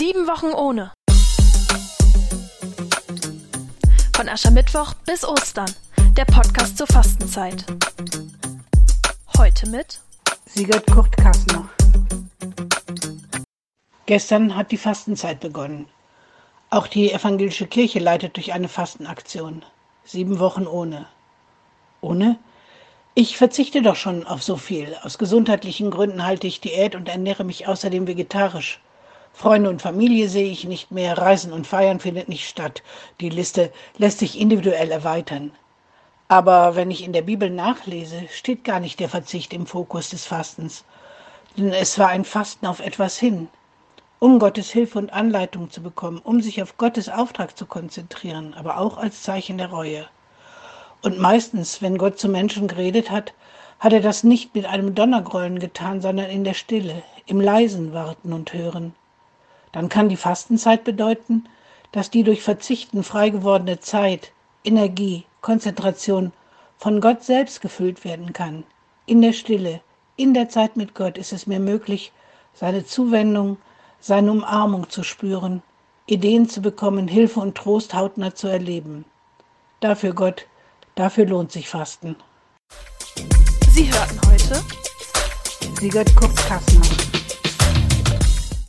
Sieben Wochen ohne. Von Aschermittwoch bis Ostern. Der Podcast zur Fastenzeit. Heute mit Sigurd Kurt Kassner. Gestern hat die Fastenzeit begonnen. Auch die evangelische Kirche leitet durch eine Fastenaktion. Sieben Wochen ohne. Ohne? Ich verzichte doch schon auf so viel. Aus gesundheitlichen Gründen halte ich Diät und ernähre mich außerdem vegetarisch. Freunde und Familie sehe ich nicht mehr, Reisen und Feiern findet nicht statt. Die Liste lässt sich individuell erweitern. Aber wenn ich in der Bibel nachlese, steht gar nicht der Verzicht im Fokus des Fastens. Denn es war ein Fasten auf etwas hin, um Gottes Hilfe und Anleitung zu bekommen, um sich auf Gottes Auftrag zu konzentrieren, aber auch als Zeichen der Reue. Und meistens, wenn Gott zu Menschen geredet hat, hat er das nicht mit einem Donnergrollen getan, sondern in der Stille, im leisen Warten und Hören. Dann kann die Fastenzeit bedeuten, dass die durch Verzichten frei gewordene Zeit, Energie, Konzentration von Gott selbst gefüllt werden kann. In der Stille, in der Zeit mit Gott ist es mir möglich, seine Zuwendung, seine Umarmung zu spüren, Ideen zu bekommen, Hilfe und Trost hautnah zu erleben. Dafür Gott, dafür lohnt sich Fasten. Sie hörten heute Sigurd Kurt Kassner.